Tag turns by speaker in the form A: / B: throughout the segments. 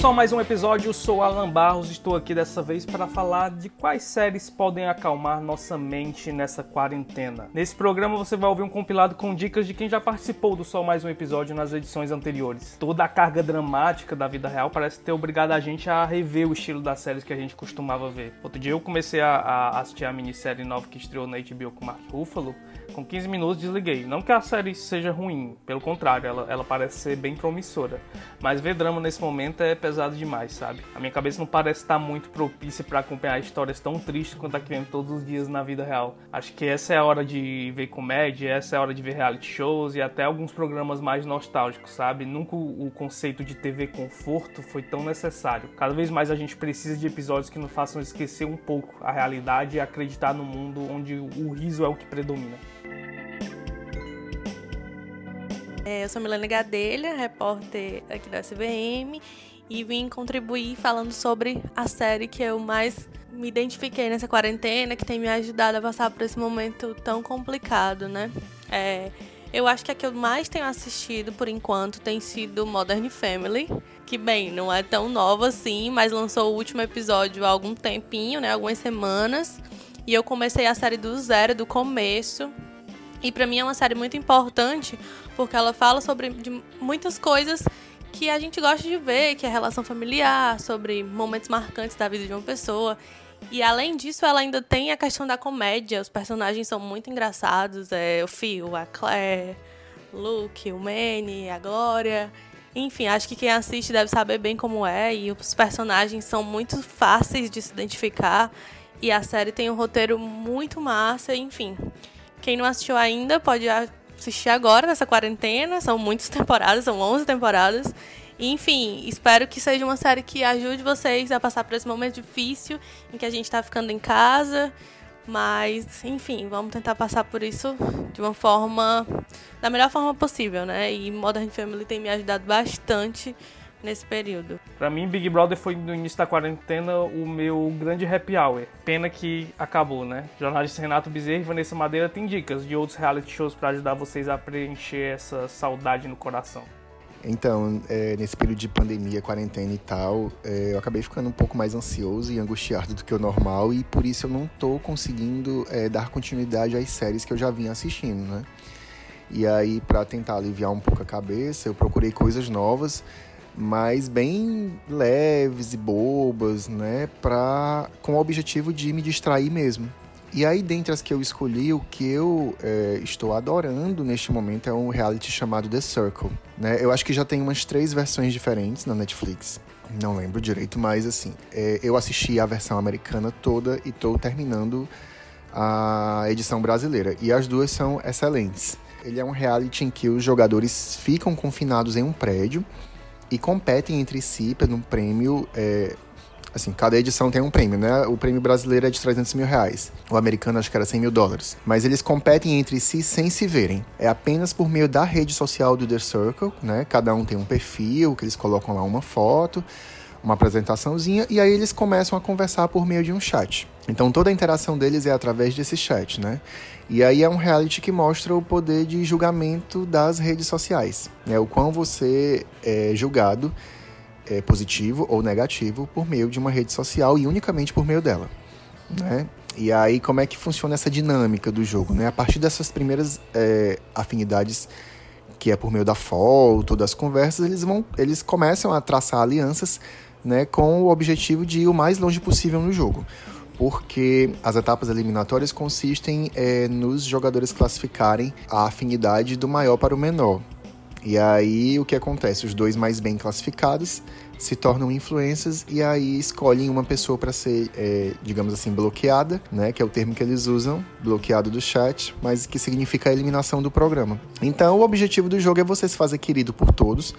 A: só mais um episódio, eu sou Alan Barros, estou aqui dessa vez para falar de quais séries podem acalmar nossa mente nessa quarentena. Nesse programa você vai ouvir um compilado com dicas de quem já participou do Só Mais Um Episódio nas edições anteriores. Toda a carga dramática da vida real parece ter obrigado a gente a rever o estilo das séries que a gente costumava ver. Outro dia eu comecei a, a assistir a minissérie nova que estreou na HBO com Mark Ruffalo, com 15 minutos desliguei. Não que a série seja ruim, pelo contrário, ela, ela parece ser bem promissora. Mas ver drama nesse momento é pesado demais, sabe? A minha cabeça não parece estar muito propícia para acompanhar histórias tão tristes quanto a que vemos todos os dias na vida real. Acho que essa é a hora de ver comédia, essa é a hora de ver reality shows e até alguns programas mais nostálgicos, sabe? Nunca o conceito de TV conforto foi tão necessário. Cada vez mais a gente precisa de episódios que nos façam esquecer um pouco a realidade e acreditar no mundo onde o riso é o que predomina.
B: É, eu sou Milena Gadelha, repórter aqui da SVM, e vim contribuir falando sobre a série que eu mais me identifiquei nessa quarentena, que tem me ajudado a passar por esse momento tão complicado, né? É, eu acho que a que eu mais tenho assistido por enquanto tem sido Modern Family, que bem, não é tão nova assim, mas lançou o último episódio há algum tempinho, né, algumas semanas. E eu comecei a série do zero, do começo. E para mim é uma série muito importante porque ela fala sobre muitas coisas que a gente gosta de ver, que é a relação familiar, sobre momentos marcantes da vida de uma pessoa. E além disso, ela ainda tem a questão da comédia. Os personagens são muito engraçados. É o Phil, a Claire, Luke, o Manny, a Glória. Enfim, acho que quem assiste deve saber bem como é. E os personagens são muito fáceis de se identificar. E a série tem um roteiro muito massa, enfim. Quem não assistiu ainda pode assistir agora nessa quarentena. São muitas temporadas, são 11 temporadas. Enfim, espero que seja uma série que ajude vocês a passar por esse momento difícil em que a gente está ficando em casa. Mas, enfim, vamos tentar passar por isso de uma forma. da melhor forma possível, né? E Modern Family tem me ajudado bastante nesse período.
A: Para mim, Big Brother foi no início da quarentena o meu grande happy hour. Pena que acabou, né? Jornalista Renato Bezerra e Vanessa Madeira têm dicas de outros reality shows para ajudar vocês a preencher essa saudade no coração.
C: Então, é, nesse período de pandemia, quarentena e tal, é, eu acabei ficando um pouco mais ansioso e angustiado do que o normal e por isso eu não tô conseguindo é, dar continuidade às séries que eu já vinha assistindo, né? E aí, para tentar aliviar um pouco a cabeça, eu procurei coisas novas mas bem leves e bobas, né, pra, com o objetivo de me distrair mesmo. E aí, dentre as que eu escolhi, o que eu é, estou adorando neste momento é um reality chamado The Circle. Né? Eu acho que já tem umas três versões diferentes na Netflix. Não lembro direito, mas assim, é, eu assisti a versão americana toda e estou terminando a edição brasileira. E as duas são excelentes. Ele é um reality em que os jogadores ficam confinados em um prédio e competem entre si pelo prêmio. É, assim, cada edição tem um prêmio, né? O prêmio brasileiro é de 300 mil reais. O americano acho que era 100 mil dólares. Mas eles competem entre si sem se verem. É apenas por meio da rede social do The Circle, né? Cada um tem um perfil, que eles colocam lá uma foto uma apresentaçãozinha e aí eles começam a conversar por meio de um chat. Então toda a interação deles é através desse chat, né? E aí é um reality que mostra o poder de julgamento das redes sociais, né? O quão você é julgado é positivo ou negativo por meio de uma rede social e unicamente por meio dela, né? E aí como é que funciona essa dinâmica do jogo, né? A partir dessas primeiras é, afinidades que é por meio da foto, das conversas, eles vão, eles começam a traçar alianças né, com o objetivo de ir o mais longe possível no jogo. Porque as etapas eliminatórias consistem é, nos jogadores classificarem a afinidade do maior para o menor. E aí o que acontece? Os dois mais bem classificados se tornam influências e aí escolhem uma pessoa para ser, é, digamos assim, bloqueada, né? Que é o termo que eles usam, bloqueado do chat, mas que significa a eliminação do programa. Então o objetivo do jogo é você se fazer querido por todos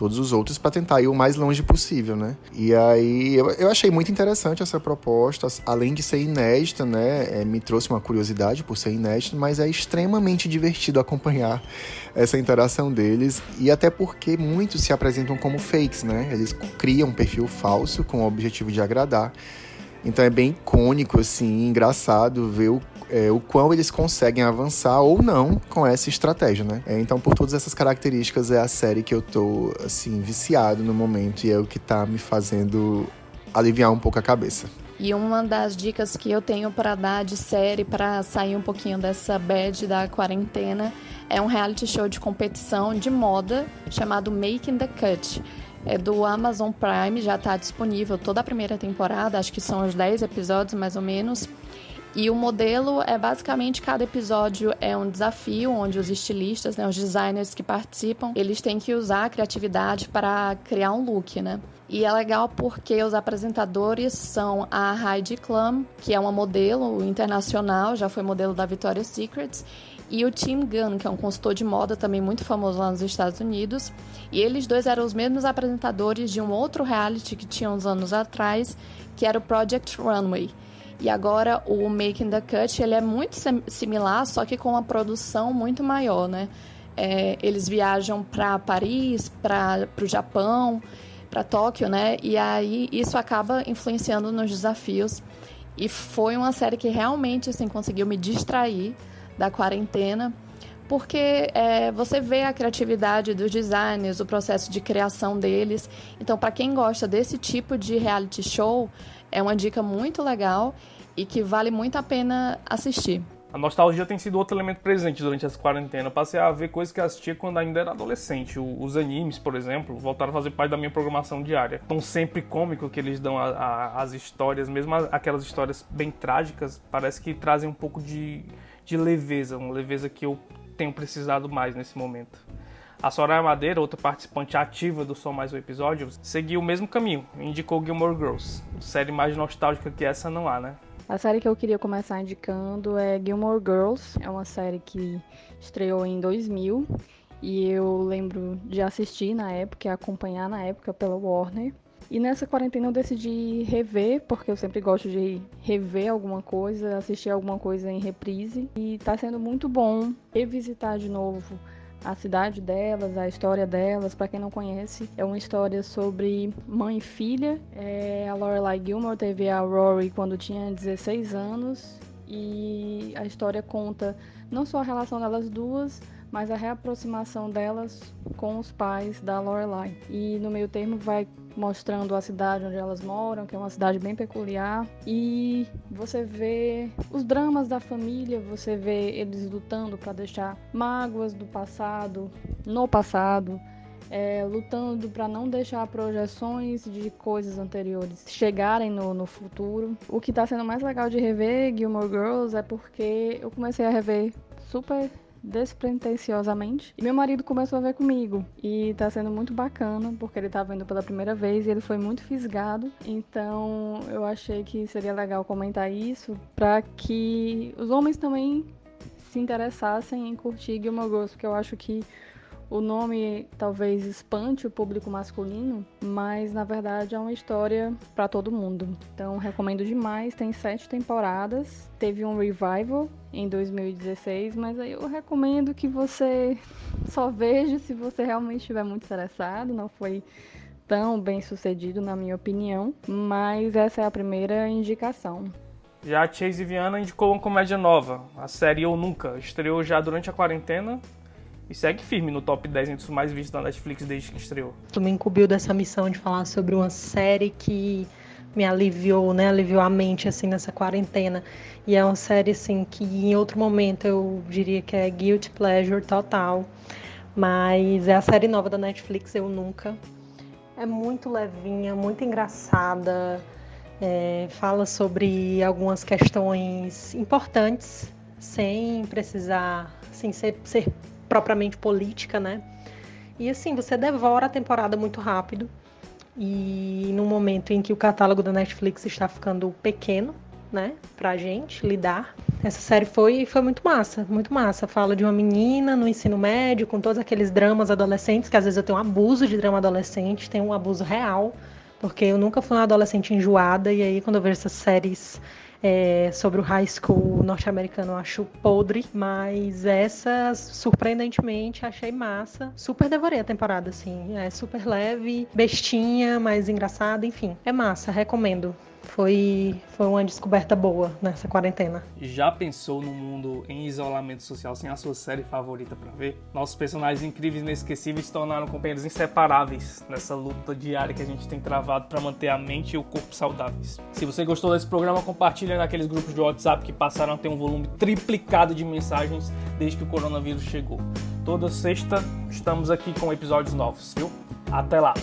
C: todos os outros para tentar ir o mais longe possível, né? E aí eu, eu achei muito interessante essa proposta, além de ser inédita, né? É, me trouxe uma curiosidade por ser inédita, mas é extremamente divertido acompanhar essa interação deles e até porque muitos se apresentam como fakes, né? Eles criam um perfil falso com o objetivo de agradar. Então é bem icônico, assim, engraçado ver o, é, o quão eles conseguem avançar ou não com essa estratégia, né? É, então, por todas essas características, é a série que eu tô, assim, viciado no momento e é o que tá me fazendo aliviar um pouco a cabeça.
D: E uma das dicas que eu tenho para dar de série para sair um pouquinho dessa bad da quarentena é um reality show de competição de moda chamado Making the Cut. É do Amazon Prime, já está disponível toda a primeira temporada, acho que são os 10 episódios mais ou menos. E o modelo é basicamente cada episódio é um desafio onde os estilistas, né, os designers que participam, eles têm que usar a criatividade para criar um look, né? E é legal porque os apresentadores são a Heidi Klum, que é uma modelo internacional, já foi modelo da Victoria's Secrets, e o Tim Gunn, que é um consultor de moda também muito famoso lá nos Estados Unidos. E eles dois eram os mesmos apresentadores de um outro reality que tinha uns anos atrás, que era o Project Runway. E agora o Making the Cut, ele é muito similar, só que com uma produção muito maior, né? É, eles viajam para Paris, para o Japão, para Tóquio, né? E aí isso acaba influenciando nos desafios. E foi uma série que realmente assim conseguiu me distrair da quarentena, porque é, você vê a criatividade dos designers, o processo de criação deles. Então, para quem gosta desse tipo de reality show, é uma dica muito legal e que vale muito a pena assistir.
A: A nostalgia tem sido outro elemento presente durante essa quarentena. Passei a ver coisas que assistia quando ainda era adolescente. Os animes, por exemplo, voltaram a fazer parte da minha programação diária. Tão sempre cômico que eles dão as histórias, mesmo aquelas histórias bem trágicas, parece que trazem um pouco de, de leveza, uma leveza que eu tenho precisado mais nesse momento. A Soraya Madeira, outra participante ativa do Som Mais Um Episódio, seguiu o mesmo caminho, indicou Gilmore Girls. Série mais nostálgica que essa não há, né?
E: A série que eu queria começar indicando é Gilmore Girls. É uma série que estreou em 2000 e eu lembro de assistir na época e acompanhar na época pela Warner. E nessa quarentena eu decidi rever, porque eu sempre gosto de rever alguma coisa, assistir alguma coisa em reprise. E tá sendo muito bom revisitar de novo a cidade delas, a história delas. Para quem não conhece, é uma história sobre mãe e filha. É, a Lorelai Gilmore teve a Rory quando tinha 16 anos e a história conta não só a relação delas duas, mas a reaproximação delas com os pais da Lorelai. E no meio termo vai mostrando a cidade onde elas moram, que é uma cidade bem peculiar, e você vê os dramas da família, você vê eles lutando para deixar mágoas do passado no passado. É, lutando para não deixar projeções de coisas anteriores chegarem no, no futuro. O que está sendo mais legal de rever Gilmore Girls é porque eu comecei a rever super despretensiosamente. E meu marido começou a ver comigo. E tá sendo muito bacana, porque ele tá vendo pela primeira vez e ele foi muito fisgado. Então eu achei que seria legal comentar isso para que os homens também se interessassem em curtir Gilmore Girls, porque eu acho que o nome talvez espante o público masculino, mas na verdade é uma história para todo mundo. Então recomendo demais. Tem sete temporadas. Teve um revival em 2016, mas aí eu recomendo que você só veja se você realmente estiver muito interessado. Não foi tão bem sucedido, na minha opinião, mas essa é a primeira indicação.
A: Já a Chase Viana indicou uma comédia nova, a série Eu Nunca. Estreou já durante a quarentena e segue firme no top 10 entre os mais vistos da Netflix desde que estreou.
F: Tu me incumbiu dessa missão de falar sobre uma série que me aliviou, né? Aliviou a mente, assim, nessa quarentena. E é uma série, assim, que em outro momento eu diria que é guilty pleasure total. Mas é a série nova da Netflix, Eu Nunca. É muito levinha, muito engraçada. É, fala sobre algumas questões importantes, sem precisar, sem ser, ser propriamente política, né? E assim, você devora a temporada muito rápido. E no momento em que o catálogo da Netflix está ficando pequeno, né, pra gente lidar, essa série foi, foi muito massa, muito massa. Fala de uma menina no ensino médio, com todos aqueles dramas adolescentes, que às vezes eu tenho um abuso de drama adolescente, tem um abuso real, porque eu nunca fui uma adolescente enjoada, e aí quando eu vejo essas séries é, sobre o high school norte-americano eu acho podre, mas essa, surpreendentemente, achei massa. Super devorei a temporada, assim. É super leve, bestinha, mas engraçada, enfim. É massa, recomendo. Foi, foi uma descoberta boa nessa quarentena.
A: Já pensou no mundo em isolamento social sem a sua série favorita para ver? Nossos personagens incríveis e inesquecíveis se tornaram companheiros inseparáveis nessa luta diária que a gente tem travado para manter a mente e o corpo saudáveis. Se você gostou desse programa, compartilhe naqueles grupos de WhatsApp que passaram a ter um volume triplicado de mensagens desde que o coronavírus chegou. Toda sexta estamos aqui com episódios novos, viu? Até lá!